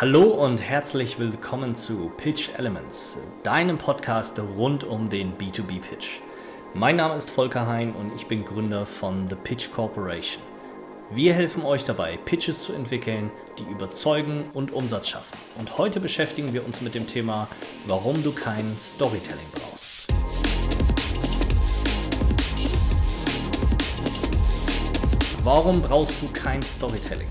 Hallo und herzlich willkommen zu Pitch Elements, deinem Podcast rund um den B2B-Pitch. Mein Name ist Volker Hein und ich bin Gründer von The Pitch Corporation. Wir helfen euch dabei, Pitches zu entwickeln, die überzeugen und Umsatz schaffen. Und heute beschäftigen wir uns mit dem Thema, warum du kein Storytelling brauchst. Warum brauchst du kein Storytelling?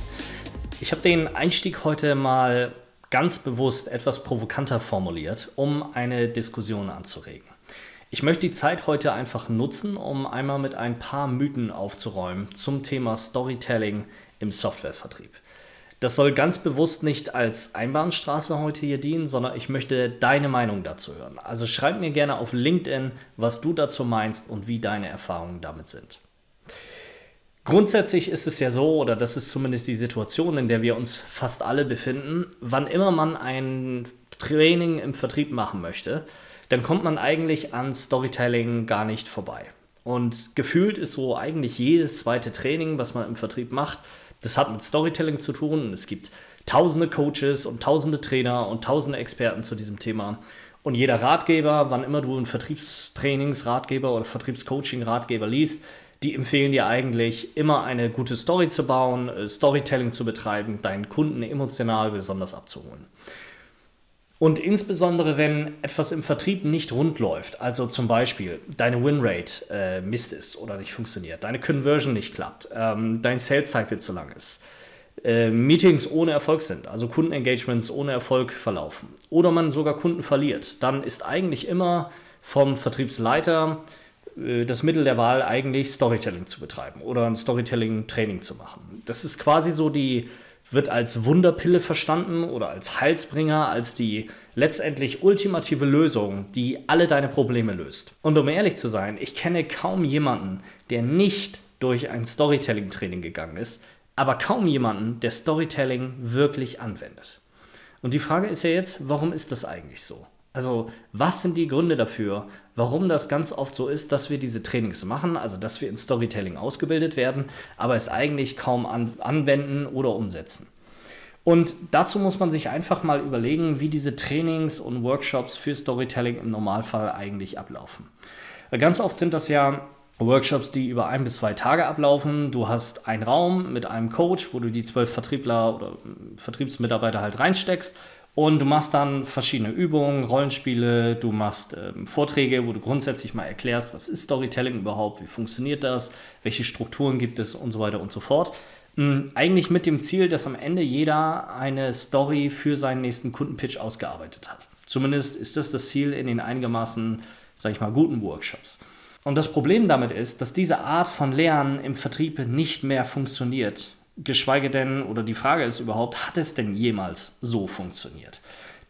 Ich habe den Einstieg heute mal ganz bewusst etwas provokanter formuliert, um eine Diskussion anzuregen. Ich möchte die Zeit heute einfach nutzen, um einmal mit ein paar Mythen aufzuräumen zum Thema Storytelling im Softwarevertrieb. Das soll ganz bewusst nicht als Einbahnstraße heute hier dienen, sondern ich möchte deine Meinung dazu hören. Also schreib mir gerne auf LinkedIn, was du dazu meinst und wie deine Erfahrungen damit sind. Grundsätzlich ist es ja so, oder das ist zumindest die Situation, in der wir uns fast alle befinden, wann immer man ein Training im Vertrieb machen möchte, dann kommt man eigentlich an Storytelling gar nicht vorbei. Und gefühlt ist so eigentlich jedes zweite Training, was man im Vertrieb macht, das hat mit Storytelling zu tun. Es gibt tausende Coaches und tausende Trainer und tausende Experten zu diesem Thema. Und jeder Ratgeber, wann immer du einen Vertriebstrainingsratgeber oder Vertriebscoaching-Ratgeber liest, die empfehlen dir eigentlich immer eine gute Story zu bauen, äh, Storytelling zu betreiben, deinen Kunden emotional besonders abzuholen. Und insbesondere, wenn etwas im Vertrieb nicht rund läuft, also zum Beispiel deine Winrate äh, Mist ist oder nicht funktioniert, deine Conversion nicht klappt, ähm, dein Sales Cycle zu lang ist, äh, Meetings ohne Erfolg sind, also Kundenengagements ohne Erfolg verlaufen oder man sogar Kunden verliert, dann ist eigentlich immer vom Vertriebsleiter das Mittel der Wahl eigentlich Storytelling zu betreiben oder ein Storytelling-Training zu machen. Das ist quasi so die wird als Wunderpille verstanden oder als Heilsbringer, als die letztendlich ultimative Lösung, die alle deine Probleme löst. Und um ehrlich zu sein, ich kenne kaum jemanden, der nicht durch ein Storytelling-Training gegangen ist, aber kaum jemanden, der Storytelling wirklich anwendet. Und die Frage ist ja jetzt, warum ist das eigentlich so? Also, was sind die Gründe dafür, warum das ganz oft so ist, dass wir diese Trainings machen, also dass wir in Storytelling ausgebildet werden, aber es eigentlich kaum an, anwenden oder umsetzen? Und dazu muss man sich einfach mal überlegen, wie diese Trainings und Workshops für Storytelling im Normalfall eigentlich ablaufen. Ganz oft sind das ja Workshops, die über ein bis zwei Tage ablaufen. Du hast einen Raum mit einem Coach, wo du die zwölf Vertriebler oder Vertriebsmitarbeiter halt reinsteckst und du machst dann verschiedene Übungen, Rollenspiele, du machst ähm, Vorträge, wo du grundsätzlich mal erklärst, was ist Storytelling überhaupt, wie funktioniert das, welche Strukturen gibt es und so weiter und so fort. Ähm, eigentlich mit dem Ziel, dass am Ende jeder eine Story für seinen nächsten Kundenpitch ausgearbeitet hat. Zumindest ist das das Ziel in den einigermaßen, sag ich mal, guten Workshops. Und das Problem damit ist, dass diese Art von Lernen im Vertrieb nicht mehr funktioniert geschweige denn, oder die Frage ist überhaupt, hat es denn jemals so funktioniert?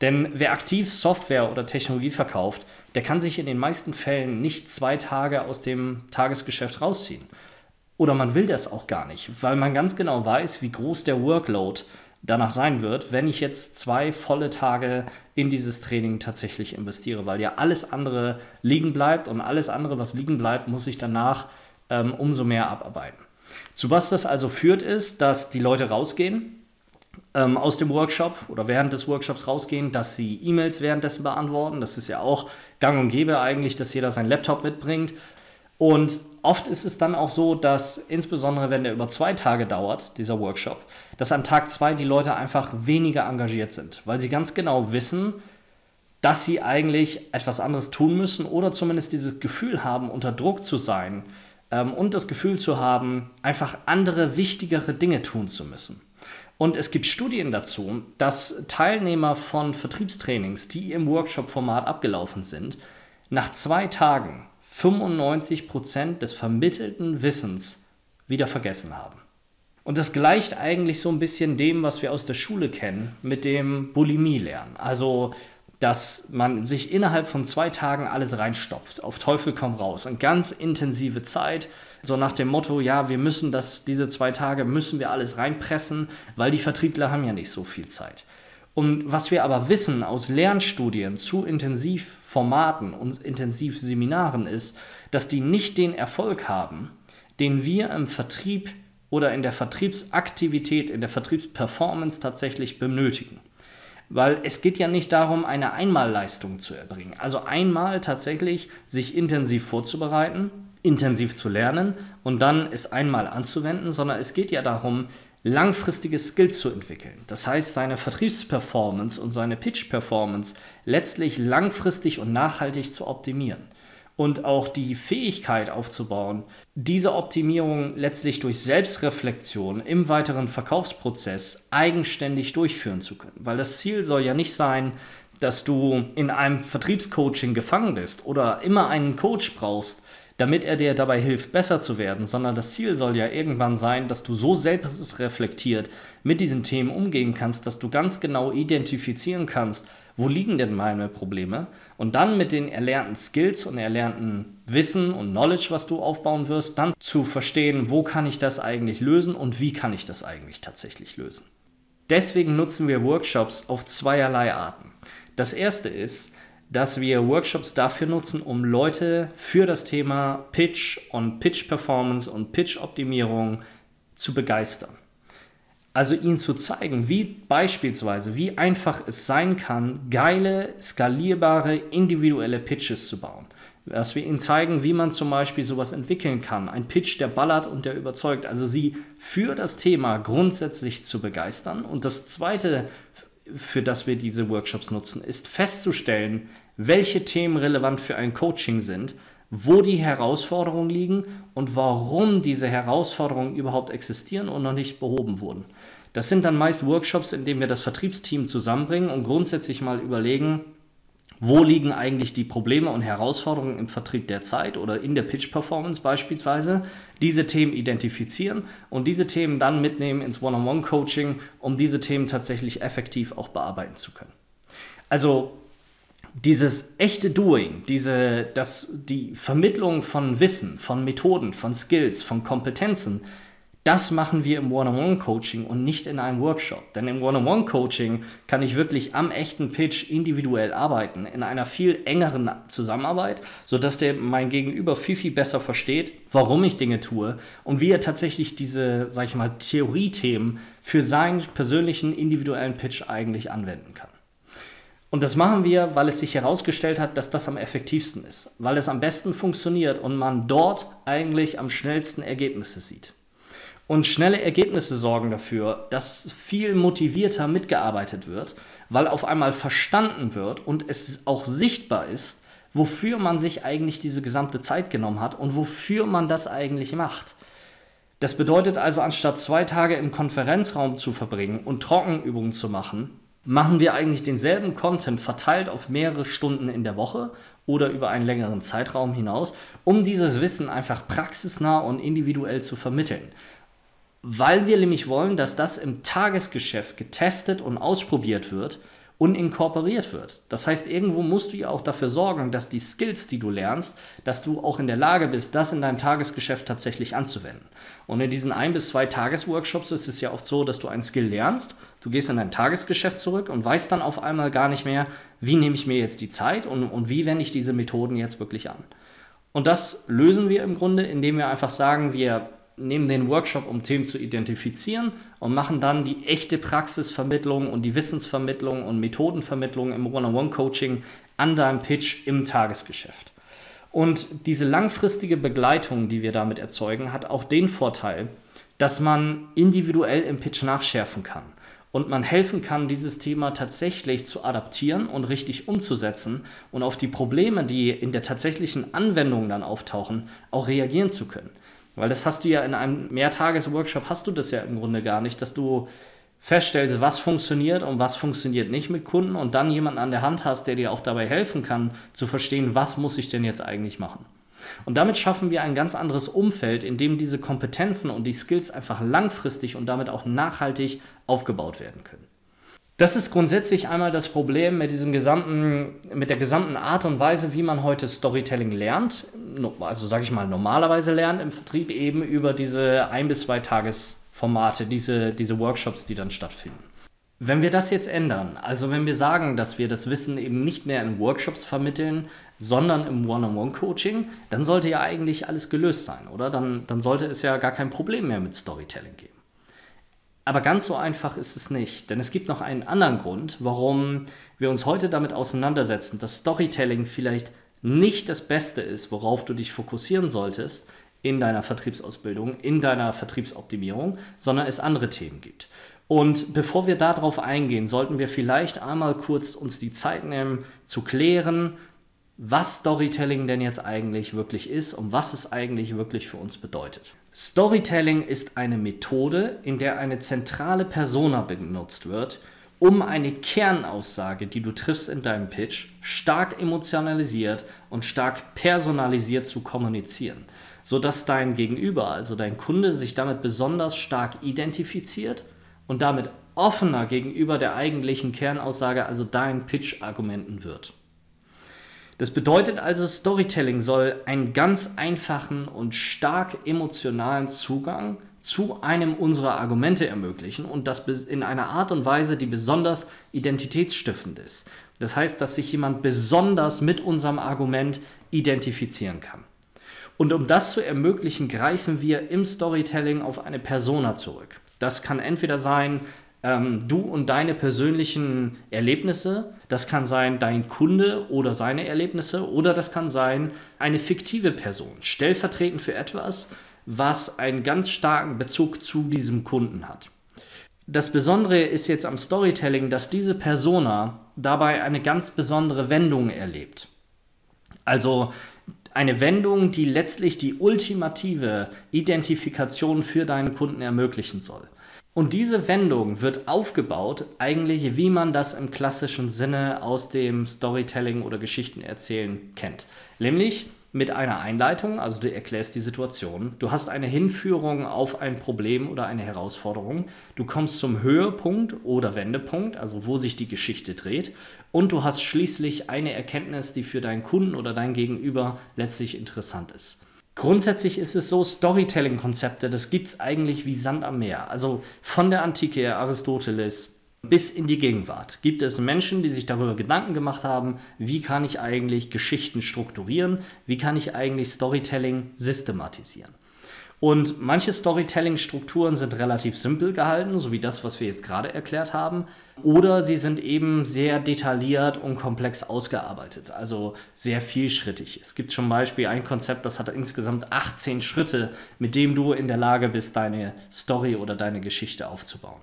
Denn wer aktiv Software oder Technologie verkauft, der kann sich in den meisten Fällen nicht zwei Tage aus dem Tagesgeschäft rausziehen. Oder man will das auch gar nicht, weil man ganz genau weiß, wie groß der Workload danach sein wird, wenn ich jetzt zwei volle Tage in dieses Training tatsächlich investiere, weil ja alles andere liegen bleibt und alles andere, was liegen bleibt, muss ich danach ähm, umso mehr abarbeiten. Zu was das also führt, ist, dass die Leute rausgehen ähm, aus dem Workshop oder während des Workshops rausgehen, dass sie E-Mails währenddessen beantworten. Das ist ja auch gang und gäbe eigentlich, dass jeder seinen Laptop mitbringt. Und oft ist es dann auch so, dass insbesondere wenn der über zwei Tage dauert, dieser Workshop, dass an Tag zwei die Leute einfach weniger engagiert sind, weil sie ganz genau wissen, dass sie eigentlich etwas anderes tun müssen oder zumindest dieses Gefühl haben, unter Druck zu sein, ähm, und das Gefühl zu haben, einfach andere, wichtigere Dinge tun zu müssen. Und es gibt Studien dazu, dass Teilnehmer von Vertriebstrainings, die im Workshop-Format abgelaufen sind, nach zwei Tagen 95 Prozent des vermittelten Wissens wieder vergessen haben. Und das gleicht eigentlich so ein bisschen dem, was wir aus der Schule kennen, mit dem Bulimie-Lernen. Also dass man sich innerhalb von zwei Tagen alles reinstopft, auf Teufel komm raus. Eine ganz intensive Zeit, so nach dem Motto, ja, wir müssen das, diese zwei Tage müssen wir alles reinpressen, weil die Vertriebler haben ja nicht so viel Zeit. Und was wir aber wissen aus Lernstudien zu Intensivformaten und Intensivseminaren ist, dass die nicht den Erfolg haben, den wir im Vertrieb oder in der Vertriebsaktivität, in der Vertriebsperformance tatsächlich benötigen. Weil es geht ja nicht darum, eine Einmalleistung zu erbringen. Also einmal tatsächlich sich intensiv vorzubereiten, intensiv zu lernen und dann es einmal anzuwenden, sondern es geht ja darum, langfristige Skills zu entwickeln. Das heißt, seine Vertriebsperformance und seine Pitch-Performance letztlich langfristig und nachhaltig zu optimieren. Und auch die Fähigkeit aufzubauen, diese Optimierung letztlich durch Selbstreflexion im weiteren Verkaufsprozess eigenständig durchführen zu können. Weil das Ziel soll ja nicht sein, dass du in einem Vertriebscoaching gefangen bist oder immer einen Coach brauchst, damit er dir dabei hilft, besser zu werden, sondern das Ziel soll ja irgendwann sein, dass du so selbst reflektiert mit diesen Themen umgehen kannst, dass du ganz genau identifizieren kannst, wo liegen denn meine Probleme und dann mit den erlernten Skills und erlernten Wissen und Knowledge, was du aufbauen wirst, dann zu verstehen, wo kann ich das eigentlich lösen und wie kann ich das eigentlich tatsächlich lösen. Deswegen nutzen wir Workshops auf zweierlei Arten. Das erste ist, dass wir Workshops dafür nutzen, um Leute für das Thema Pitch und Pitch Performance und Pitch Optimierung zu begeistern. Also ihnen zu zeigen, wie beispielsweise, wie einfach es sein kann, geile, skalierbare, individuelle Pitches zu bauen. Dass wir ihnen zeigen, wie man zum Beispiel sowas entwickeln kann. Ein Pitch, der ballert und der überzeugt. Also sie für das Thema grundsätzlich zu begeistern. Und das Zweite, für das wir diese Workshops nutzen, ist festzustellen, welche Themen relevant für ein Coaching sind, wo die Herausforderungen liegen und warum diese Herausforderungen überhaupt existieren und noch nicht behoben wurden. Das sind dann meist Workshops, in denen wir das Vertriebsteam zusammenbringen und grundsätzlich mal überlegen, wo liegen eigentlich die Probleme und Herausforderungen im Vertrieb der Zeit oder in der Pitch-Performance beispielsweise, diese Themen identifizieren und diese Themen dann mitnehmen ins One-on-One-Coaching, um diese Themen tatsächlich effektiv auch bearbeiten zu können. Also dieses echte Doing, diese, das, die Vermittlung von Wissen, von Methoden, von Skills, von Kompetenzen, das machen wir im One-on-One-Coaching und nicht in einem Workshop. Denn im One-on-One-Coaching kann ich wirklich am echten Pitch individuell arbeiten, in einer viel engeren Zusammenarbeit, sodass der mein Gegenüber viel, viel besser versteht, warum ich Dinge tue und wie er tatsächlich diese, sag ich mal, Theoriethemen für seinen persönlichen individuellen Pitch eigentlich anwenden kann. Und das machen wir, weil es sich herausgestellt hat, dass das am effektivsten ist, weil es am besten funktioniert und man dort eigentlich am schnellsten Ergebnisse sieht. Und schnelle Ergebnisse sorgen dafür, dass viel motivierter mitgearbeitet wird, weil auf einmal verstanden wird und es auch sichtbar ist, wofür man sich eigentlich diese gesamte Zeit genommen hat und wofür man das eigentlich macht. Das bedeutet also, anstatt zwei Tage im Konferenzraum zu verbringen und Trockenübungen zu machen, machen wir eigentlich denselben Content verteilt auf mehrere Stunden in der Woche oder über einen längeren Zeitraum hinaus, um dieses Wissen einfach praxisnah und individuell zu vermitteln. Weil wir nämlich wollen, dass das im Tagesgeschäft getestet und ausprobiert wird und inkorporiert wird. Das heißt, irgendwo musst du ja auch dafür sorgen, dass die Skills, die du lernst, dass du auch in der Lage bist, das in deinem Tagesgeschäft tatsächlich anzuwenden. Und in diesen ein bis zwei Tagesworkshops ist es ja oft so, dass du einen Skill lernst Du gehst in dein Tagesgeschäft zurück und weißt dann auf einmal gar nicht mehr, wie nehme ich mir jetzt die Zeit und, und wie wende ich diese Methoden jetzt wirklich an. Und das lösen wir im Grunde, indem wir einfach sagen, wir nehmen den Workshop, um Themen zu identifizieren und machen dann die echte Praxisvermittlung und die Wissensvermittlung und Methodenvermittlung im One-on-One-Coaching an deinem Pitch im Tagesgeschäft. Und diese langfristige Begleitung, die wir damit erzeugen, hat auch den Vorteil, dass man individuell im Pitch nachschärfen kann und man helfen kann, dieses Thema tatsächlich zu adaptieren und richtig umzusetzen und auf die Probleme, die in der tatsächlichen Anwendung dann auftauchen, auch reagieren zu können. Weil das hast du ja in einem Mehrtages-Workshop, hast du das ja im Grunde gar nicht, dass du feststellst, was funktioniert und was funktioniert nicht mit Kunden und dann jemanden an der Hand hast, der dir auch dabei helfen kann, zu verstehen, was muss ich denn jetzt eigentlich machen. Und damit schaffen wir ein ganz anderes Umfeld, in dem diese Kompetenzen und die Skills einfach langfristig und damit auch nachhaltig aufgebaut werden können. Das ist grundsätzlich einmal das Problem mit, diesem gesamten, mit der gesamten Art und Weise, wie man heute Storytelling lernt. Also sage ich mal, normalerweise lernt im Vertrieb eben über diese ein bis zwei Tagesformate, diese, diese Workshops, die dann stattfinden. Wenn wir das jetzt ändern, also wenn wir sagen, dass wir das Wissen eben nicht mehr in Workshops vermitteln, sondern im One-on-One-Coaching, dann sollte ja eigentlich alles gelöst sein, oder? Dann, dann sollte es ja gar kein Problem mehr mit Storytelling geben. Aber ganz so einfach ist es nicht, denn es gibt noch einen anderen Grund, warum wir uns heute damit auseinandersetzen, dass Storytelling vielleicht nicht das Beste ist, worauf du dich fokussieren solltest in deiner Vertriebsausbildung, in deiner Vertriebsoptimierung, sondern es andere Themen gibt. Und bevor wir darauf eingehen, sollten wir vielleicht einmal kurz uns die Zeit nehmen, zu klären, was Storytelling denn jetzt eigentlich wirklich ist und was es eigentlich wirklich für uns bedeutet. Storytelling ist eine Methode, in der eine zentrale Persona benutzt wird, um eine Kernaussage, die du triffst in deinem Pitch, stark emotionalisiert und stark personalisiert zu kommunizieren, sodass dein Gegenüber, also dein Kunde, sich damit besonders stark identifiziert und damit offener gegenüber der eigentlichen Kernaussage, also deinen Pitch-Argumenten wird. Das bedeutet also, Storytelling soll einen ganz einfachen und stark emotionalen Zugang zu einem unserer Argumente ermöglichen und das in einer Art und Weise, die besonders identitätsstiftend ist. Das heißt, dass sich jemand besonders mit unserem Argument identifizieren kann. Und um das zu ermöglichen, greifen wir im Storytelling auf eine Persona zurück. Das kann entweder sein, ähm, du und deine persönlichen Erlebnisse. Das kann sein dein Kunde oder seine Erlebnisse oder das kann sein eine fiktive Person, stellvertretend für etwas, was einen ganz starken Bezug zu diesem Kunden hat. Das Besondere ist jetzt am Storytelling, dass diese Persona dabei eine ganz besondere Wendung erlebt. Also eine Wendung, die letztlich die ultimative Identifikation für deinen Kunden ermöglichen soll. Und diese Wendung wird aufgebaut, eigentlich wie man das im klassischen Sinne aus dem Storytelling oder Geschichtenerzählen kennt. Nämlich mit einer Einleitung, also du erklärst die Situation, du hast eine Hinführung auf ein Problem oder eine Herausforderung, du kommst zum Höhepunkt oder Wendepunkt, also wo sich die Geschichte dreht, und du hast schließlich eine Erkenntnis, die für deinen Kunden oder dein Gegenüber letztlich interessant ist. Grundsätzlich ist es so, Storytelling-Konzepte, das gibt es eigentlich wie Sand am Meer. Also von der Antike, Aristoteles, bis in die Gegenwart gibt es Menschen, die sich darüber Gedanken gemacht haben, wie kann ich eigentlich Geschichten strukturieren, wie kann ich eigentlich Storytelling systematisieren. Und manche Storytelling-Strukturen sind relativ simpel gehalten, so wie das, was wir jetzt gerade erklärt haben. Oder sie sind eben sehr detailliert und komplex ausgearbeitet, also sehr vielschrittig. Es gibt zum Beispiel ein Konzept, das hat insgesamt 18 Schritte, mit dem du in der Lage bist, deine Story oder deine Geschichte aufzubauen.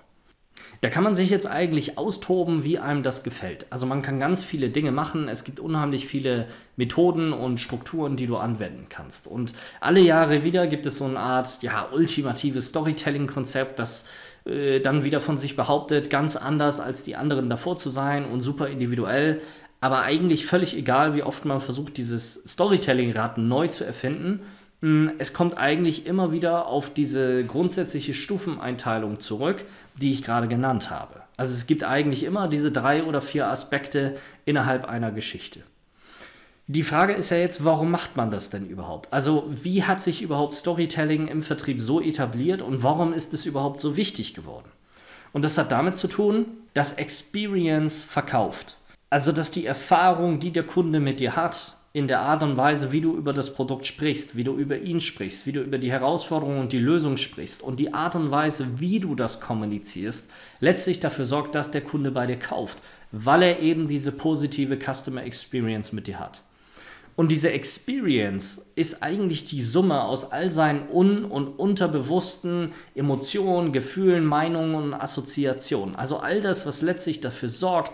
Da kann man sich jetzt eigentlich austoben, wie einem das gefällt. Also man kann ganz viele Dinge machen. Es gibt unheimlich viele Methoden und Strukturen, die du anwenden kannst. Und alle Jahre wieder gibt es so eine Art, ja, ultimatives Storytelling-Konzept, das äh, dann wieder von sich behauptet, ganz anders als die anderen davor zu sein und super individuell. Aber eigentlich völlig egal, wie oft man versucht, dieses Storytelling-Rad neu zu erfinden. Hm, es kommt eigentlich immer wieder auf diese grundsätzliche Stufeneinteilung zurück, die ich gerade genannt habe. Also es gibt eigentlich immer diese drei oder vier Aspekte innerhalb einer Geschichte. Die Frage ist ja jetzt, warum macht man das denn überhaupt? Also wie hat sich überhaupt Storytelling im Vertrieb so etabliert und warum ist es überhaupt so wichtig geworden? Und das hat damit zu tun, dass Experience verkauft. Also dass die Erfahrung, die der Kunde mit dir hat, in der Art und Weise, wie du über das Produkt sprichst, wie du über ihn sprichst, wie du über die Herausforderung und die Lösung sprichst und die Art und Weise, wie du das kommunizierst, letztlich dafür sorgt, dass der Kunde bei dir kauft, weil er eben diese positive Customer Experience mit dir hat. Und diese Experience ist eigentlich die Summe aus all seinen un- und unterbewussten Emotionen, Gefühlen, Meinungen und Assoziationen. Also all das, was letztlich dafür sorgt,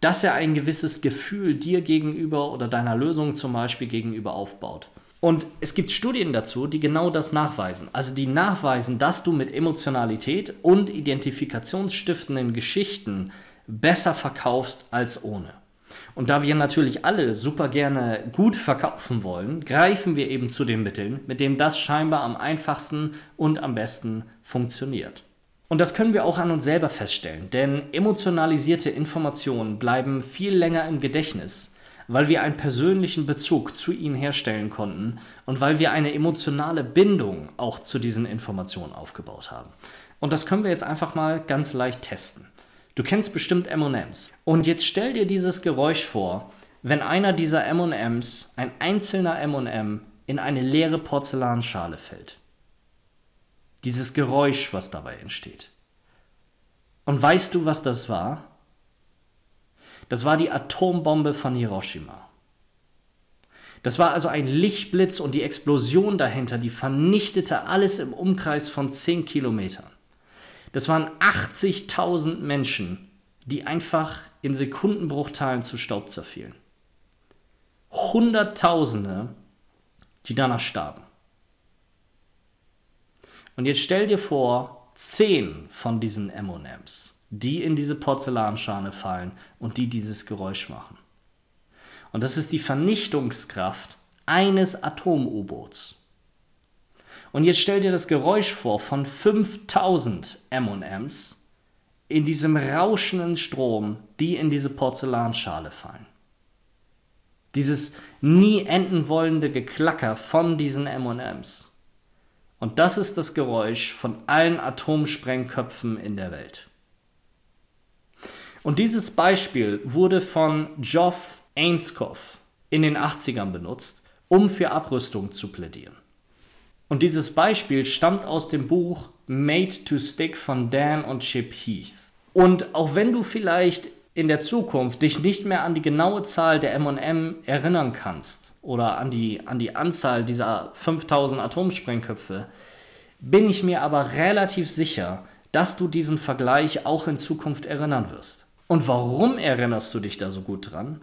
dass er ein gewisses Gefühl dir gegenüber oder deiner Lösung zum Beispiel gegenüber aufbaut. Und es gibt Studien dazu, die genau das nachweisen. Also die nachweisen, dass du mit Emotionalität und identifikationsstiftenden Geschichten besser verkaufst als ohne. Und da wir natürlich alle super gerne gut verkaufen wollen, greifen wir eben zu den Mitteln, mit denen das scheinbar am einfachsten und am besten funktioniert. Und das können wir auch an uns selber feststellen, denn emotionalisierte Informationen bleiben viel länger im Gedächtnis, weil wir einen persönlichen Bezug zu ihnen herstellen konnten und weil wir eine emotionale Bindung auch zu diesen Informationen aufgebaut haben. Und das können wir jetzt einfach mal ganz leicht testen. Du kennst bestimmt MMs. Und jetzt stell dir dieses Geräusch vor, wenn einer dieser MMs, ein einzelner MM, in eine leere Porzellanschale fällt. Dieses Geräusch, was dabei entsteht. Und weißt du, was das war? Das war die Atombombe von Hiroshima. Das war also ein Lichtblitz und die Explosion dahinter, die vernichtete alles im Umkreis von 10 Kilometern. Das waren 80.000 Menschen, die einfach in Sekundenbruchteilen zu Staub zerfielen. Hunderttausende, die danach starben. Und jetzt stell dir vor, zehn von diesen MMs, die in diese Porzellanschale fallen und die dieses Geräusch machen. Und das ist die Vernichtungskraft eines Atom-U-Boots. Und jetzt stell dir das Geräusch vor von 5000 MMs in diesem rauschenden Strom, die in diese Porzellanschale fallen. Dieses nie enden wollende Geklacker von diesen MMs. Und das ist das Geräusch von allen Atomsprengköpfen in der Welt. Und dieses Beispiel wurde von Geoff Ainscough in den 80ern benutzt, um für Abrüstung zu plädieren. Und dieses Beispiel stammt aus dem Buch Made to Stick von Dan und Chip Heath. Und auch wenn du vielleicht in der Zukunft dich nicht mehr an die genaue Zahl der MM erinnern kannst oder an die, an die Anzahl dieser 5000 Atomsprengköpfe, bin ich mir aber relativ sicher, dass du diesen Vergleich auch in Zukunft erinnern wirst. Und warum erinnerst du dich da so gut dran?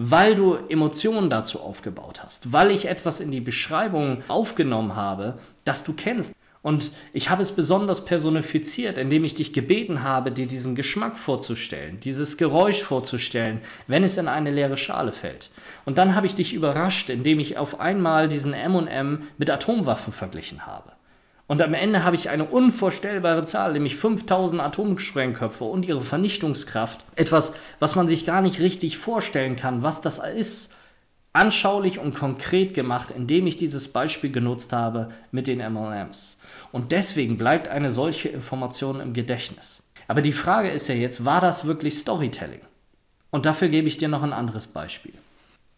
weil du Emotionen dazu aufgebaut hast, weil ich etwas in die Beschreibung aufgenommen habe, das du kennst. Und ich habe es besonders personifiziert, indem ich dich gebeten habe, dir diesen Geschmack vorzustellen, dieses Geräusch vorzustellen, wenn es in eine leere Schale fällt. Und dann habe ich dich überrascht, indem ich auf einmal diesen MM mit Atomwaffen verglichen habe. Und am Ende habe ich eine unvorstellbare Zahl, nämlich 5000 Atomsprengköpfe und ihre Vernichtungskraft. Etwas, was man sich gar nicht richtig vorstellen kann, was das ist. Anschaulich und konkret gemacht, indem ich dieses Beispiel genutzt habe mit den MLMs. Und deswegen bleibt eine solche Information im Gedächtnis. Aber die Frage ist ja jetzt, war das wirklich Storytelling? Und dafür gebe ich dir noch ein anderes Beispiel.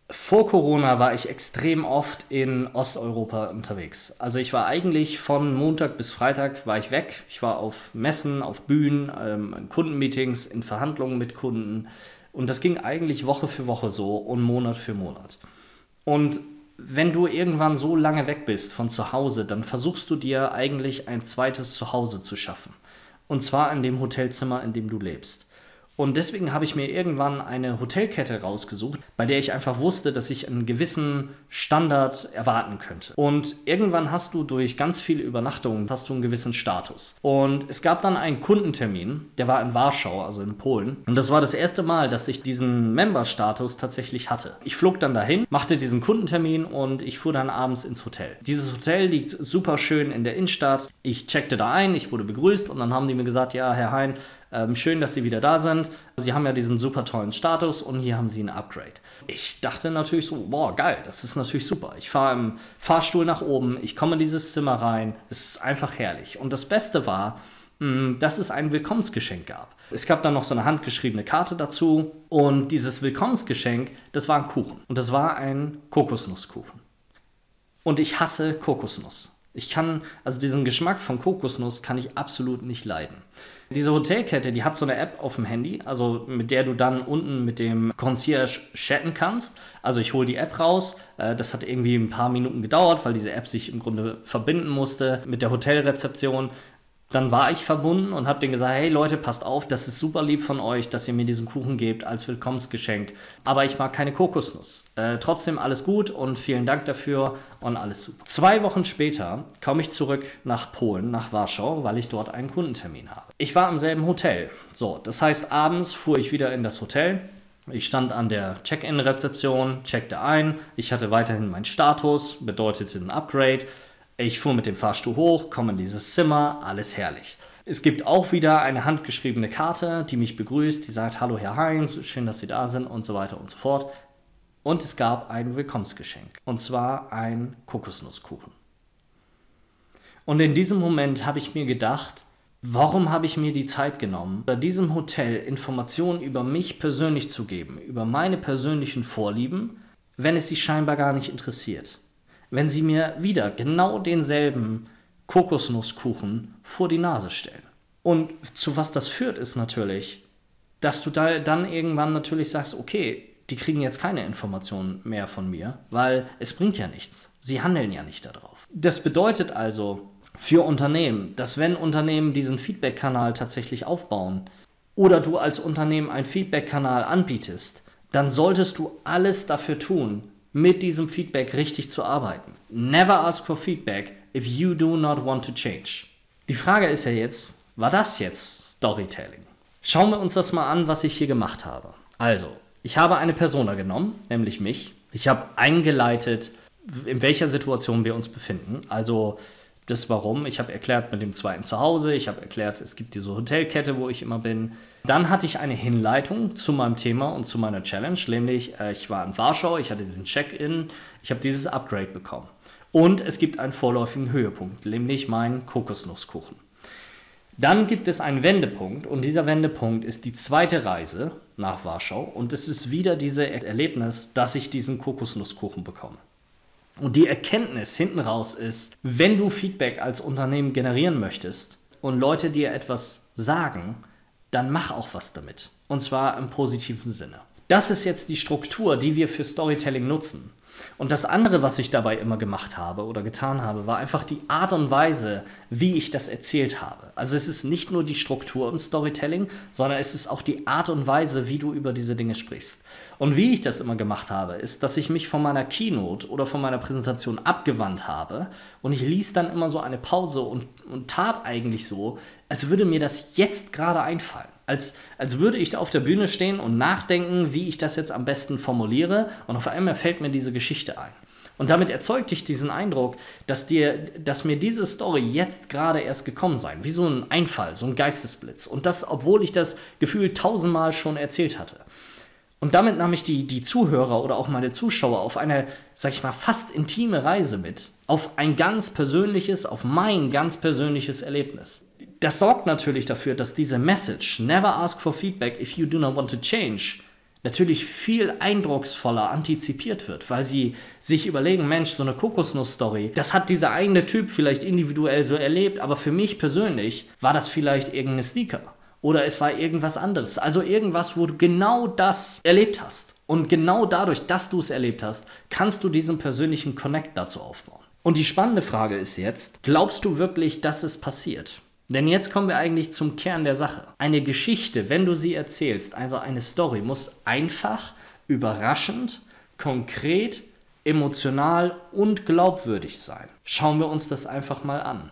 Vor Corona war ich extrem oft in Osteuropa unterwegs. Also ich war eigentlich von Montag bis Freitag war ich weg. Ich war auf Messen, auf Bühnen, ähm, in Kundenmeetings, in Verhandlungen mit Kunden. Und das ging eigentlich Woche für Woche so und Monat für Monat. Und wenn du irgendwann so lange weg bist von zu Hause, dann versuchst du dir eigentlich ein zweites Zuhause zu schaffen. Und zwar in dem Hotelzimmer, in dem du lebst. Und deswegen habe ich mir irgendwann eine Hotelkette rausgesucht, bei der ich einfach wusste, dass ich einen gewissen Standard erwarten könnte. Und irgendwann hast du durch ganz viele Übernachtungen hast du einen gewissen Status. Und es gab dann einen Kundentermin, der war in Warschau, also in Polen. Und das war das erste Mal, dass ich diesen Member-Status tatsächlich hatte. Ich flog dann dahin, machte diesen Kundentermin und ich fuhr dann abends ins Hotel. Dieses Hotel liegt super schön in der Innenstadt. Ich checkte da ein, ich wurde begrüßt und dann haben die mir gesagt, ja, Herr Hein, ähm, schön, dass Sie wieder da sind. Sie haben ja diesen super tollen Status und hier haben Sie ein Upgrade. Ich dachte natürlich so, boah, geil, das ist natürlich super. Ich fahre im Fahrstuhl nach oben, ich komme in dieses Zimmer rein. Es ist einfach herrlich. Und das Beste war, hm, dass es ein Willkommensgeschenk gab. Es gab dann noch so eine handgeschriebene Karte dazu und dieses Willkommensgeschenk, das war ein Kuchen und das war ein Kokosnusskuchen. Und ich hasse Kokosnuss. Ich kann, also diesen Geschmack von Kokosnuss kann ich absolut nicht leiden. Diese Hotelkette, die hat so eine App auf dem Handy, also mit der du dann unten mit dem Concierge chatten kannst. Also ich hole die App raus. Äh, das hat irgendwie ein paar Minuten gedauert, weil diese App sich im Grunde verbinden musste mit der Hotelrezeption dann war ich verbunden und habe denen gesagt, hey Leute, passt auf, das ist super lieb von euch, dass ihr mir diesen Kuchen gebt als Willkommensgeschenk. Aber ich mag keine Kokosnuss. Äh, trotzdem alles gut und vielen Dank dafür und alles super. Zwei Wochen später komme ich zurück nach Polen, nach Warschau, weil ich dort einen Kundentermin habe. Ich war im selben Hotel. So, das heißt, abends fuhr ich wieder in das Hotel. Ich stand an der Check-in-Rezeption, checkte ein. Ich hatte weiterhin meinen Status, bedeutete ein Upgrade. Ich fuhr mit dem Fahrstuhl hoch, komme in dieses Zimmer, alles herrlich. Es gibt auch wieder eine handgeschriebene Karte, die mich begrüßt, die sagt, hallo Herr Heinz, schön, dass Sie da sind und so weiter und so fort. Und es gab ein Willkommensgeschenk, und zwar ein Kokosnusskuchen. Und in diesem Moment habe ich mir gedacht, warum habe ich mir die Zeit genommen, bei diesem Hotel Informationen über mich persönlich zu geben, über meine persönlichen Vorlieben, wenn es sie scheinbar gar nicht interessiert wenn sie mir wieder genau denselben Kokosnusskuchen vor die Nase stellen. Und zu was das führt, ist natürlich, dass du da dann irgendwann natürlich sagst, okay, die kriegen jetzt keine Informationen mehr von mir, weil es bringt ja nichts. Sie handeln ja nicht darauf. Das bedeutet also für Unternehmen, dass wenn Unternehmen diesen Feedback-Kanal tatsächlich aufbauen oder du als Unternehmen einen Feedback-Kanal anbietest, dann solltest du alles dafür tun, mit diesem Feedback richtig zu arbeiten. Never ask for feedback if you do not want to change. Die Frage ist ja jetzt, war das jetzt Storytelling? Schauen wir uns das mal an, was ich hier gemacht habe. Also, ich habe eine Persona genommen, nämlich mich. Ich habe eingeleitet, in welcher Situation wir uns befinden. Also das Warum. Ich habe erklärt mit dem zweiten Zuhause. Ich habe erklärt, es gibt diese Hotelkette, wo ich immer bin. Dann hatte ich eine Hinleitung zu meinem Thema und zu meiner Challenge, nämlich äh, ich war in Warschau, ich hatte diesen Check-in, ich habe dieses Upgrade bekommen. Und es gibt einen vorläufigen Höhepunkt, nämlich meinen Kokosnusskuchen. Dann gibt es einen Wendepunkt und dieser Wendepunkt ist die zweite Reise nach Warschau und es ist wieder dieses Erlebnis, dass ich diesen Kokosnusskuchen bekomme. Und die Erkenntnis hinten raus ist, wenn du Feedback als Unternehmen generieren möchtest und Leute dir etwas sagen, dann mach auch was damit. Und zwar im positiven Sinne. Das ist jetzt die Struktur, die wir für Storytelling nutzen. Und das andere, was ich dabei immer gemacht habe oder getan habe, war einfach die Art und Weise, wie ich das erzählt habe. Also es ist nicht nur die Struktur im Storytelling, sondern es ist auch die Art und Weise, wie du über diese Dinge sprichst. Und wie ich das immer gemacht habe, ist, dass ich mich von meiner Keynote oder von meiner Präsentation abgewandt habe und ich ließ dann immer so eine Pause und, und tat eigentlich so, als würde mir das jetzt gerade einfallen als, als würde ich da auf der Bühne stehen und nachdenken, wie ich das jetzt am besten formuliere. Und auf einmal fällt mir diese Geschichte ein. Und damit erzeugte ich diesen Eindruck, dass, dir, dass mir diese Story jetzt gerade erst gekommen sei. Wie so ein Einfall, so ein Geistesblitz. Und das, obwohl ich das Gefühl tausendmal schon erzählt hatte. Und damit nahm ich die, die Zuhörer oder auch meine Zuschauer auf eine, sag ich mal, fast intime Reise mit. Auf ein ganz persönliches, auf mein ganz persönliches Erlebnis das sorgt natürlich dafür, dass diese Message, never ask for feedback if you do not want to change, natürlich viel eindrucksvoller antizipiert wird, weil sie sich überlegen, Mensch, so eine Kokosnuss-Story, das hat dieser eigene Typ vielleicht individuell so erlebt, aber für mich persönlich war das vielleicht irgendeine Sneaker oder es war irgendwas anderes. Also irgendwas, wo du genau das erlebt hast. Und genau dadurch, dass du es erlebt hast, kannst du diesen persönlichen Connect dazu aufbauen. Und die spannende Frage ist jetzt, glaubst du wirklich, dass es passiert? Denn jetzt kommen wir eigentlich zum Kern der Sache. Eine Geschichte, wenn du sie erzählst, also eine Story, muss einfach, überraschend, konkret, emotional und glaubwürdig sein. Schauen wir uns das einfach mal an.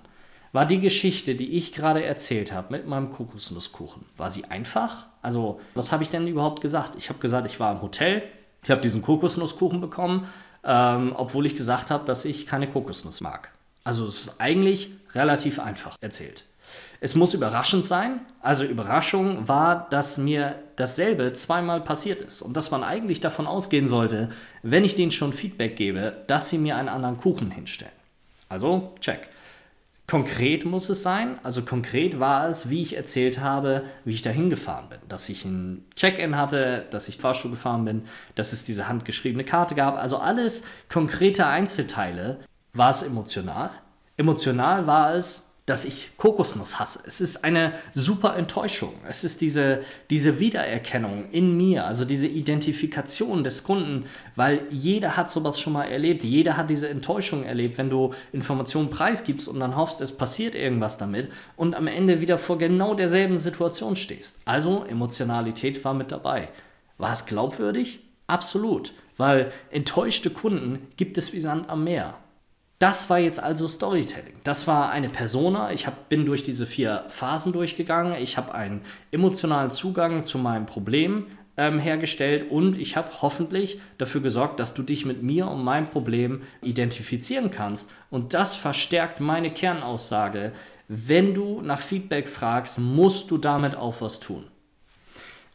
War die Geschichte, die ich gerade erzählt habe mit meinem Kokosnusskuchen, war sie einfach? Also, was habe ich denn überhaupt gesagt? Ich habe gesagt, ich war im Hotel, ich habe diesen Kokosnusskuchen bekommen, ähm, obwohl ich gesagt habe, dass ich keine Kokosnuss mag. Also, es ist eigentlich relativ einfach erzählt. Es muss überraschend sein. Also Überraschung war, dass mir dasselbe zweimal passiert ist und dass man eigentlich davon ausgehen sollte, wenn ich denen schon Feedback gebe, dass sie mir einen anderen Kuchen hinstellen. Also check. Konkret muss es sein, also konkret war es, wie ich erzählt habe, wie ich dahin gefahren bin. Dass ich ein Check-in hatte, dass ich Fahrstuhl gefahren bin, dass es diese handgeschriebene Karte gab. Also alles konkrete Einzelteile. War es emotional? Emotional war es, dass ich Kokosnuss hasse. Es ist eine super Enttäuschung. Es ist diese, diese Wiedererkennung in mir, also diese Identifikation des Kunden, weil jeder hat sowas schon mal erlebt. Jeder hat diese Enttäuschung erlebt, wenn du Informationen preisgibst und dann hoffst, es passiert irgendwas damit und am Ende wieder vor genau derselben Situation stehst. Also Emotionalität war mit dabei. War es glaubwürdig? Absolut, weil enttäuschte Kunden gibt es wie Sand am Meer. Das war jetzt also Storytelling. Das war eine Persona. Ich hab, bin durch diese vier Phasen durchgegangen. Ich habe einen emotionalen Zugang zu meinem Problem ähm, hergestellt und ich habe hoffentlich dafür gesorgt, dass du dich mit mir und meinem Problem identifizieren kannst. Und das verstärkt meine Kernaussage. Wenn du nach Feedback fragst, musst du damit auch was tun.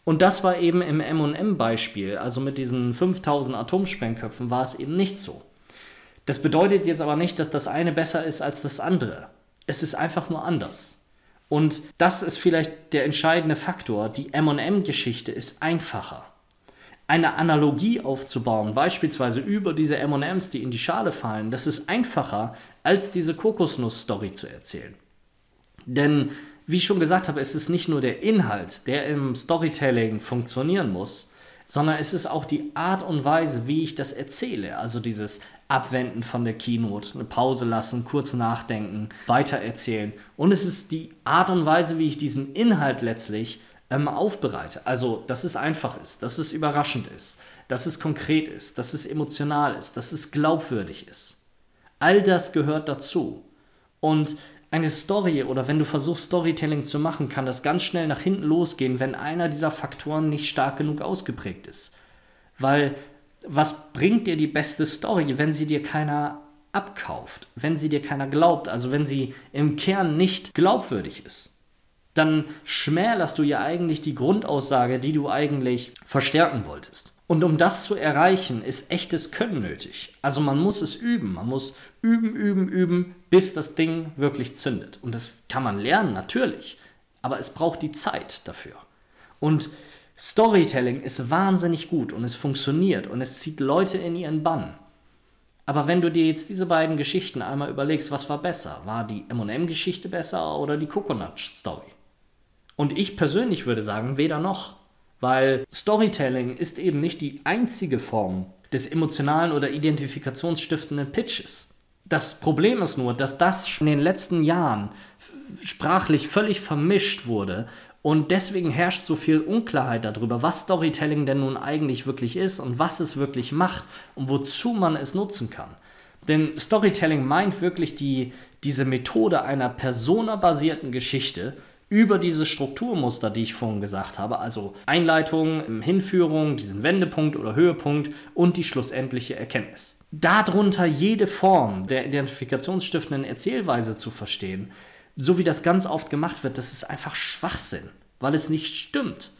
Und das war eben im MM-Beispiel, also mit diesen 5000 Atomsprengköpfen, war es eben nicht so. Das bedeutet jetzt aber nicht, dass das eine besser ist als das andere. Es ist einfach nur anders. Und das ist vielleicht der entscheidende Faktor. Die MM-Geschichte ist einfacher. Eine Analogie aufzubauen, beispielsweise über diese MMs, die in die Schale fallen, das ist einfacher, als diese Kokosnuss-Story zu erzählen. Denn wie ich schon gesagt habe, es ist nicht nur der Inhalt, der im Storytelling funktionieren muss, sondern es ist auch die Art und Weise, wie ich das erzähle. Also dieses Abwenden von der Keynote, eine Pause lassen, kurz nachdenken, weitererzählen. Und es ist die Art und Weise, wie ich diesen Inhalt letztlich ähm, aufbereite. Also, dass es einfach ist, dass es überraschend ist, dass es konkret ist, dass es emotional ist, dass es glaubwürdig ist. All das gehört dazu. Und eine Story oder wenn du versuchst, Storytelling zu machen, kann das ganz schnell nach hinten losgehen, wenn einer dieser Faktoren nicht stark genug ausgeprägt ist. Weil was bringt dir die beste Story, wenn sie dir keiner abkauft, wenn sie dir keiner glaubt, also wenn sie im Kern nicht glaubwürdig ist? Dann schmälerst du ja eigentlich die Grundaussage, die du eigentlich verstärken wolltest. Und um das zu erreichen, ist echtes Können nötig. Also man muss es üben. Man muss üben, üben, üben, bis das Ding wirklich zündet. Und das kann man lernen, natürlich. Aber es braucht die Zeit dafür. Und Storytelling ist wahnsinnig gut und es funktioniert und es zieht Leute in ihren Bann. Aber wenn du dir jetzt diese beiden Geschichten einmal überlegst, was war besser? War die MM-Geschichte besser oder die Coconut-Story? Und ich persönlich würde sagen, weder noch. Weil Storytelling ist eben nicht die einzige Form des emotionalen oder identifikationsstiftenden Pitches. Das Problem ist nur, dass das in den letzten Jahren sprachlich völlig vermischt wurde und deswegen herrscht so viel Unklarheit darüber, was Storytelling denn nun eigentlich wirklich ist und was es wirklich macht und wozu man es nutzen kann. Denn Storytelling meint wirklich die, diese Methode einer personabasierten Geschichte über diese Strukturmuster, die ich vorhin gesagt habe, also Einleitung, Hinführung, diesen Wendepunkt oder Höhepunkt und die schlussendliche Erkenntnis. Darunter jede Form der identifikationsstiftenden Erzählweise zu verstehen, so wie das ganz oft gemacht wird, das ist einfach Schwachsinn, weil es nicht stimmt.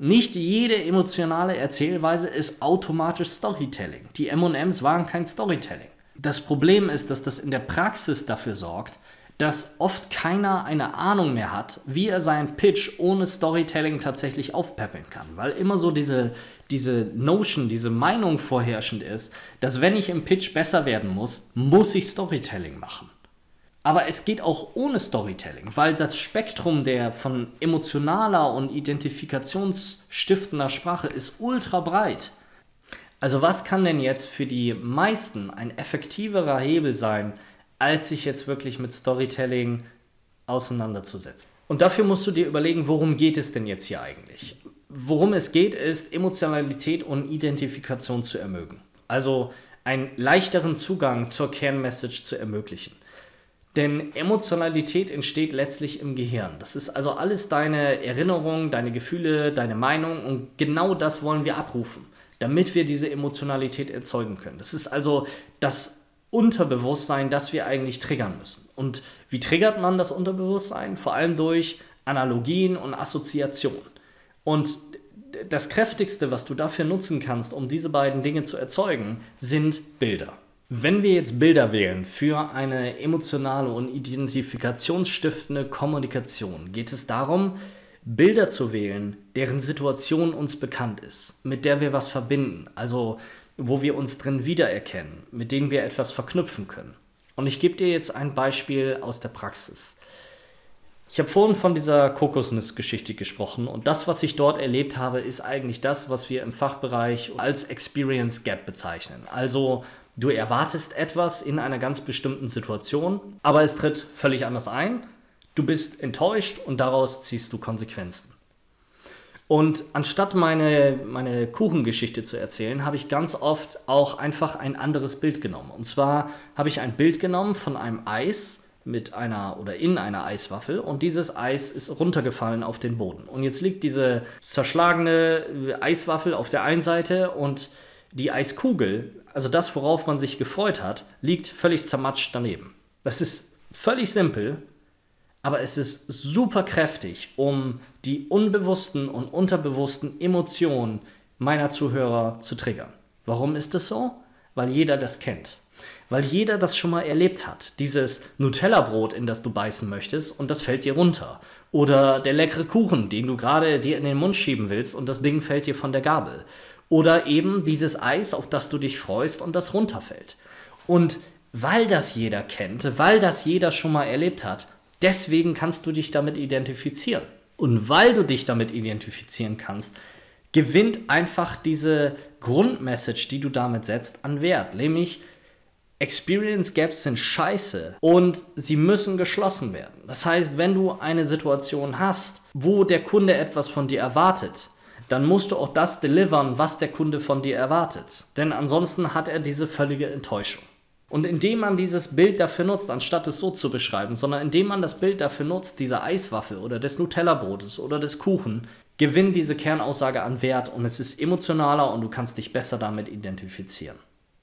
Nicht jede emotionale Erzählweise ist automatisch Storytelling. Die MMs waren kein Storytelling. Das Problem ist, dass das in der Praxis dafür sorgt, dass oft keiner eine Ahnung mehr hat, wie er seinen Pitch ohne Storytelling tatsächlich aufpeppeln kann. Weil immer so diese, diese Notion, diese Meinung vorherrschend ist, dass wenn ich im Pitch besser werden muss, muss ich Storytelling machen. Aber es geht auch ohne Storytelling, weil das Spektrum der von emotionaler und identifikationsstiftender Sprache ist ultra breit. Also was kann denn jetzt für die meisten ein effektiverer Hebel sein, als sich jetzt wirklich mit Storytelling auseinanderzusetzen. Und dafür musst du dir überlegen, worum geht es denn jetzt hier eigentlich? Worum es geht, ist Emotionalität und Identifikation zu ermöglichen. Also einen leichteren Zugang zur Kernmessage zu ermöglichen. Denn Emotionalität entsteht letztlich im Gehirn. Das ist also alles deine Erinnerung, deine Gefühle, deine Meinung und genau das wollen wir abrufen, damit wir diese Emotionalität erzeugen können. Das ist also das Unterbewusstsein, das wir eigentlich triggern müssen. Und wie triggert man das Unterbewusstsein? Vor allem durch Analogien und Assoziationen. Und das kräftigste, was du dafür nutzen kannst, um diese beiden Dinge zu erzeugen, sind Bilder. Wenn wir jetzt Bilder wählen für eine emotionale und identifikationsstiftende Kommunikation, geht es darum, Bilder zu wählen, deren Situation uns bekannt ist, mit der wir was verbinden. Also wo wir uns drin wiedererkennen, mit denen wir etwas verknüpfen können. Und ich gebe dir jetzt ein Beispiel aus der Praxis. Ich habe vorhin von dieser Kokosnuss-Geschichte gesprochen und das, was ich dort erlebt habe, ist eigentlich das, was wir im Fachbereich als Experience Gap bezeichnen. Also du erwartest etwas in einer ganz bestimmten Situation, aber es tritt völlig anders ein. Du bist enttäuscht und daraus ziehst du Konsequenzen. Und anstatt meine, meine Kuchengeschichte zu erzählen, habe ich ganz oft auch einfach ein anderes Bild genommen. Und zwar habe ich ein Bild genommen von einem Eis mit einer oder in einer Eiswaffel und dieses Eis ist runtergefallen auf den Boden. Und jetzt liegt diese zerschlagene Eiswaffel auf der einen Seite und die Eiskugel, also das, worauf man sich gefreut hat, liegt völlig zermatscht daneben. Das ist völlig simpel, aber es ist super kräftig, um die unbewussten und unterbewussten Emotionen meiner Zuhörer zu triggern. Warum ist das so? Weil jeder das kennt. Weil jeder das schon mal erlebt hat. Dieses Nutella-Brot, in das du beißen möchtest und das fällt dir runter. Oder der leckere Kuchen, den du gerade dir in den Mund schieben willst und das Ding fällt dir von der Gabel. Oder eben dieses Eis, auf das du dich freust und das runterfällt. Und weil das jeder kennt, weil das jeder schon mal erlebt hat, Deswegen kannst du dich damit identifizieren. Und weil du dich damit identifizieren kannst, gewinnt einfach diese Grundmessage, die du damit setzt, an Wert. Nämlich, Experience Gaps sind scheiße und sie müssen geschlossen werden. Das heißt, wenn du eine Situation hast, wo der Kunde etwas von dir erwartet, dann musst du auch das delivern, was der Kunde von dir erwartet. Denn ansonsten hat er diese völlige Enttäuschung. Und indem man dieses Bild dafür nutzt, anstatt es so zu beschreiben, sondern indem man das Bild dafür nutzt, dieser Eiswaffe oder des Nutella-Brotes oder des Kuchen, gewinnt diese Kernaussage an Wert und es ist emotionaler und du kannst dich besser damit identifizieren.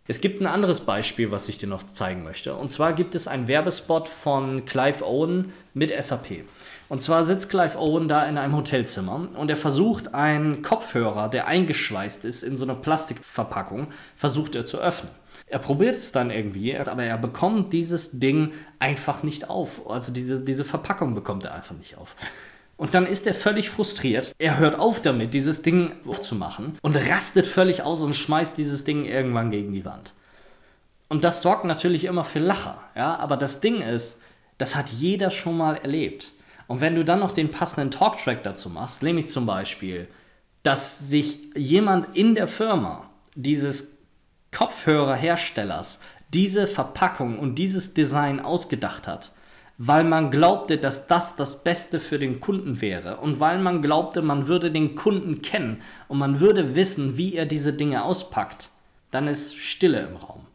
Es gibt ein anderes Beispiel, was ich dir noch zeigen möchte. Und zwar gibt es einen Werbespot von Clive Owen mit SAP. Und zwar sitzt Clive Owen da in einem Hotelzimmer und er versucht einen Kopfhörer, der eingeschweißt ist in so eine Plastikverpackung, versucht er zu öffnen. Er probiert es dann irgendwie, aber er bekommt dieses Ding einfach nicht auf. Also diese, diese Verpackung bekommt er einfach nicht auf. Und dann ist er völlig frustriert. Er hört auf damit, dieses Ding aufzumachen und rastet völlig aus und schmeißt dieses Ding irgendwann gegen die Wand. Und das sorgt natürlich immer für Lacher. Ja? Aber das Ding ist, das hat jeder schon mal erlebt. Und wenn du dann noch den passenden Talktrack dazu machst, nämlich zum Beispiel, dass sich jemand in der Firma dieses Kopfhörerherstellers diese Verpackung und dieses Design ausgedacht hat, weil man glaubte, dass das das Beste für den Kunden wäre und weil man glaubte, man würde den Kunden kennen und man würde wissen, wie er diese Dinge auspackt, dann ist Stille im Raum.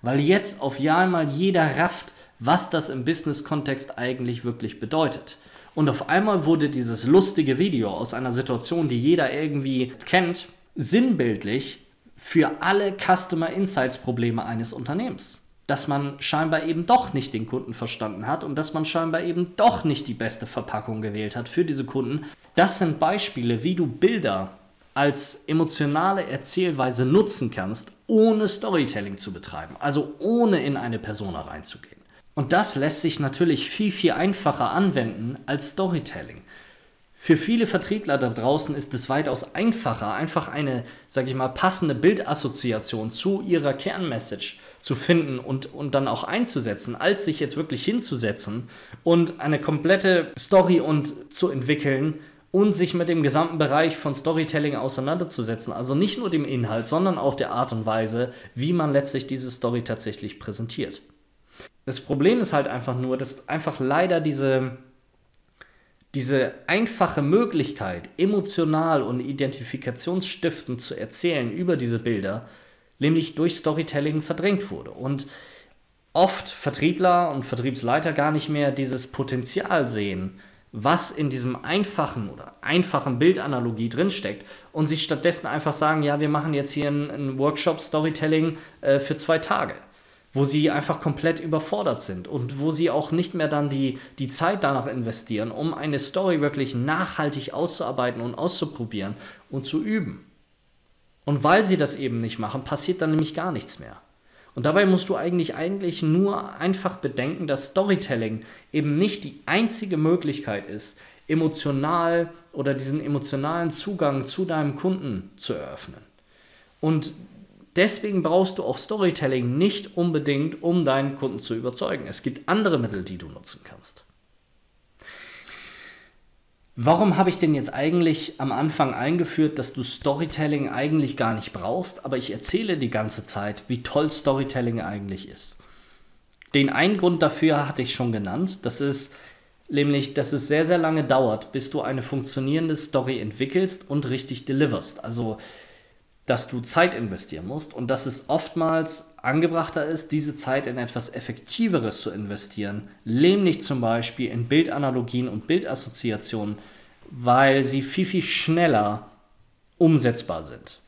Weil jetzt auf einmal jeder rafft, was das im Business-Kontext eigentlich wirklich bedeutet. Und auf einmal wurde dieses lustige Video aus einer Situation, die jeder irgendwie kennt, sinnbildlich für alle Customer Insights Probleme eines Unternehmens dass man scheinbar eben doch nicht den Kunden verstanden hat und dass man scheinbar eben doch nicht die beste Verpackung gewählt hat für diese Kunden. Das sind Beispiele, wie du Bilder als emotionale Erzählweise nutzen kannst, ohne Storytelling zu betreiben, also ohne in eine Persona reinzugehen. Und das lässt sich natürlich viel, viel einfacher anwenden als Storytelling. Für viele Vertriebler da draußen ist es weitaus einfacher, einfach eine, sage ich mal, passende Bildassoziation zu ihrer Kernmessage zu finden und, und dann auch einzusetzen, als sich jetzt wirklich hinzusetzen und eine komplette Story und zu entwickeln und sich mit dem gesamten Bereich von Storytelling auseinanderzusetzen. Also nicht nur dem Inhalt, sondern auch der Art und Weise, wie man letztlich diese Story tatsächlich präsentiert. Das Problem ist halt einfach nur, dass einfach leider diese diese einfache Möglichkeit, emotional und identifikationsstiftend zu erzählen über diese Bilder, nämlich durch Storytelling verdrängt wurde. Und oft Vertriebler und Vertriebsleiter gar nicht mehr dieses Potenzial sehen, was in diesem einfachen oder einfachen Bildanalogie drinsteckt und sich stattdessen einfach sagen, ja, wir machen jetzt hier einen, Workshop Storytelling äh, für zwei Tage wo sie einfach komplett überfordert sind und wo sie auch nicht mehr dann die, die Zeit danach investieren, um eine Story wirklich nachhaltig auszuarbeiten und auszuprobieren und zu üben. Und weil sie das eben nicht machen, passiert dann nämlich gar nichts mehr. Und dabei musst du eigentlich eigentlich nur einfach bedenken, dass Storytelling eben nicht die einzige Möglichkeit ist, emotional oder diesen emotionalen Zugang zu deinem Kunden zu eröffnen. Und Deswegen brauchst du auch Storytelling nicht unbedingt, um deinen Kunden zu überzeugen. Es gibt andere Mittel, die du nutzen kannst. Warum habe ich denn jetzt eigentlich am Anfang eingeführt, dass du Storytelling eigentlich gar nicht brauchst, aber ich erzähle die ganze Zeit, wie toll Storytelling eigentlich ist? Den einen Grund dafür hatte ich schon genannt. Das ist nämlich, dass es sehr, sehr lange dauert, bis du eine funktionierende Story entwickelst und richtig deliverst. Also dass du Zeit investieren musst und dass es oftmals angebrachter ist, diese Zeit in etwas Effektiveres zu investieren, nämlich zum Beispiel in Bildanalogien und Bildassoziationen, weil sie viel, viel schneller umsetzbar sind.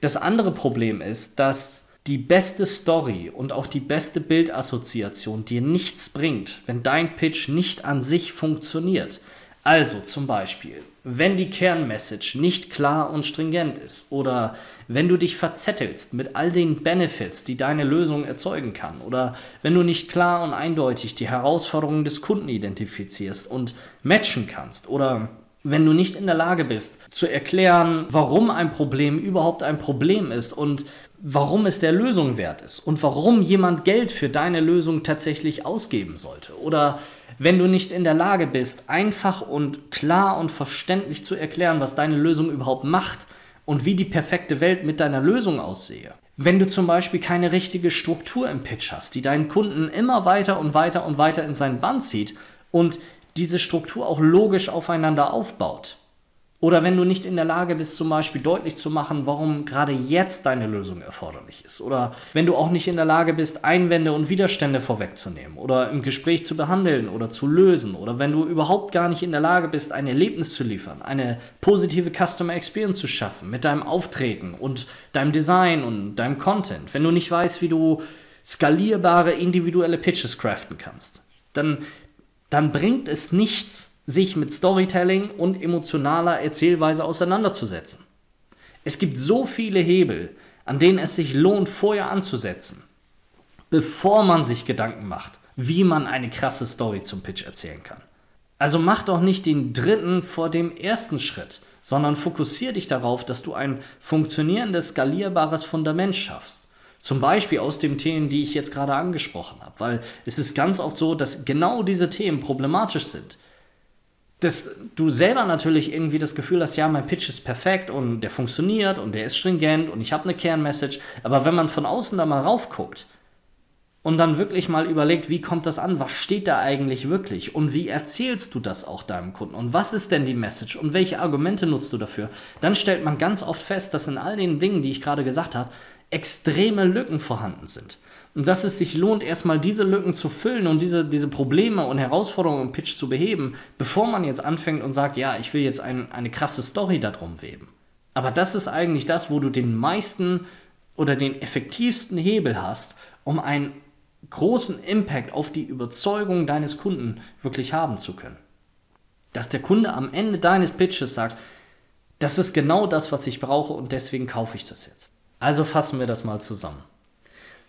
Das andere Problem ist, dass die beste Story und auch die beste Bildassoziation dir nichts bringt, wenn dein Pitch nicht an sich funktioniert. Also zum Beispiel, wenn die Kernmessage nicht klar und stringent ist oder wenn du dich verzettelst mit all den Benefits, die deine Lösung erzeugen kann oder wenn du nicht klar und eindeutig die Herausforderungen des Kunden identifizierst und matchen kannst oder wenn du nicht in der Lage bist zu erklären, warum ein Problem überhaupt ein Problem ist und warum es der Lösung wert ist und warum jemand Geld für deine Lösung tatsächlich ausgeben sollte. Oder wenn du nicht in der Lage bist, einfach und klar und verständlich zu erklären, was deine Lösung überhaupt macht und wie die perfekte Welt mit deiner Lösung aussehe. Wenn du zum Beispiel keine richtige Struktur im Pitch hast, die deinen Kunden immer weiter und weiter und weiter in seinen Band zieht und diese Struktur auch logisch aufeinander aufbaut. Oder wenn du nicht in der Lage bist, zum Beispiel deutlich zu machen, warum gerade jetzt deine Lösung erforderlich ist. Oder wenn du auch nicht in der Lage bist, Einwände und Widerstände vorwegzunehmen oder im Gespräch zu behandeln oder zu lösen. Oder wenn du überhaupt gar nicht in der Lage bist, ein Erlebnis zu liefern, eine positive Customer Experience zu schaffen mit deinem Auftreten und deinem Design und deinem Content. Wenn du nicht weißt, wie du skalierbare individuelle Pitches craften kannst, dann dann bringt es nichts, sich mit Storytelling und emotionaler Erzählweise auseinanderzusetzen. Es gibt so viele Hebel, an denen es sich lohnt, vorher anzusetzen, bevor man sich Gedanken macht, wie man eine krasse Story zum Pitch erzählen kann. Also mach doch nicht den dritten vor dem ersten Schritt, sondern fokussiere dich darauf, dass du ein funktionierendes, skalierbares Fundament schaffst. Zum Beispiel aus den Themen, die ich jetzt gerade angesprochen habe. Weil es ist ganz oft so, dass genau diese Themen problematisch sind. Dass du selber natürlich irgendwie das Gefühl hast, ja, mein Pitch ist perfekt und der funktioniert und der ist stringent und ich habe eine Kernmessage. Aber wenn man von außen da mal raufguckt und dann wirklich mal überlegt, wie kommt das an, was steht da eigentlich wirklich? Und wie erzählst du das auch deinem Kunden? Und was ist denn die Message? Und welche Argumente nutzt du dafür, dann stellt man ganz oft fest, dass in all den Dingen, die ich gerade gesagt habe, extreme Lücken vorhanden sind. Und dass es sich lohnt, erstmal diese Lücken zu füllen und diese, diese Probleme und Herausforderungen im Pitch zu beheben, bevor man jetzt anfängt und sagt, ja, ich will jetzt ein, eine krasse Story darum weben. Aber das ist eigentlich das, wo du den meisten oder den effektivsten Hebel hast, um einen großen Impact auf die Überzeugung deines Kunden wirklich haben zu können. Dass der Kunde am Ende deines Pitches sagt, das ist genau das, was ich brauche und deswegen kaufe ich das jetzt. Also fassen wir das mal zusammen.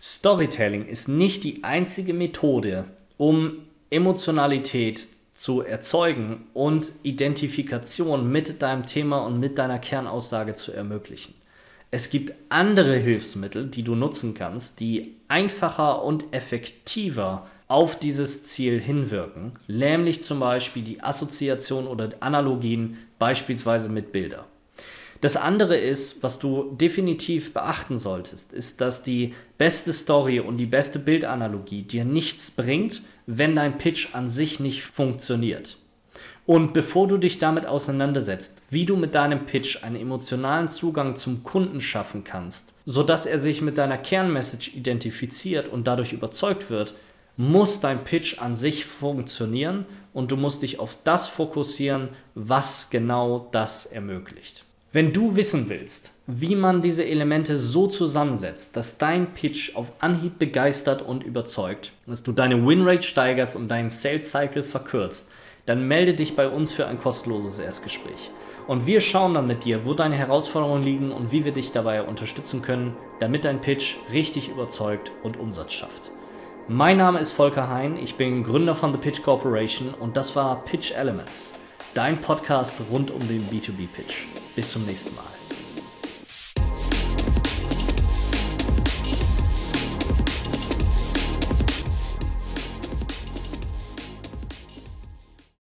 Storytelling ist nicht die einzige Methode, um Emotionalität zu erzeugen und Identifikation mit deinem Thema und mit deiner Kernaussage zu ermöglichen. Es gibt andere Hilfsmittel, die du nutzen kannst, die einfacher und effektiver auf dieses Ziel hinwirken, nämlich zum Beispiel die Assoziation oder Analogien beispielsweise mit Bildern. Das andere ist, was du definitiv beachten solltest, ist, dass die beste Story und die beste Bildanalogie dir nichts bringt, wenn dein Pitch an sich nicht funktioniert. Und bevor du dich damit auseinandersetzt, wie du mit deinem Pitch einen emotionalen Zugang zum Kunden schaffen kannst, sodass er sich mit deiner Kernmessage identifiziert und dadurch überzeugt wird, muss dein Pitch an sich funktionieren und du musst dich auf das fokussieren, was genau das ermöglicht. Wenn du wissen willst, wie man diese Elemente so zusammensetzt, dass dein Pitch auf Anhieb begeistert und überzeugt, dass du deine Winrate steigerst und deinen Sales Cycle verkürzt, dann melde dich bei uns für ein kostenloses Erstgespräch. Und wir schauen dann mit dir, wo deine Herausforderungen liegen und wie wir dich dabei unterstützen können, damit dein Pitch richtig überzeugt und Umsatz schafft. Mein Name ist Volker Hein, ich bin Gründer von The Pitch Corporation und das war Pitch Elements dein Podcast rund um den B2B-Pitch. Bis zum nächsten Mal.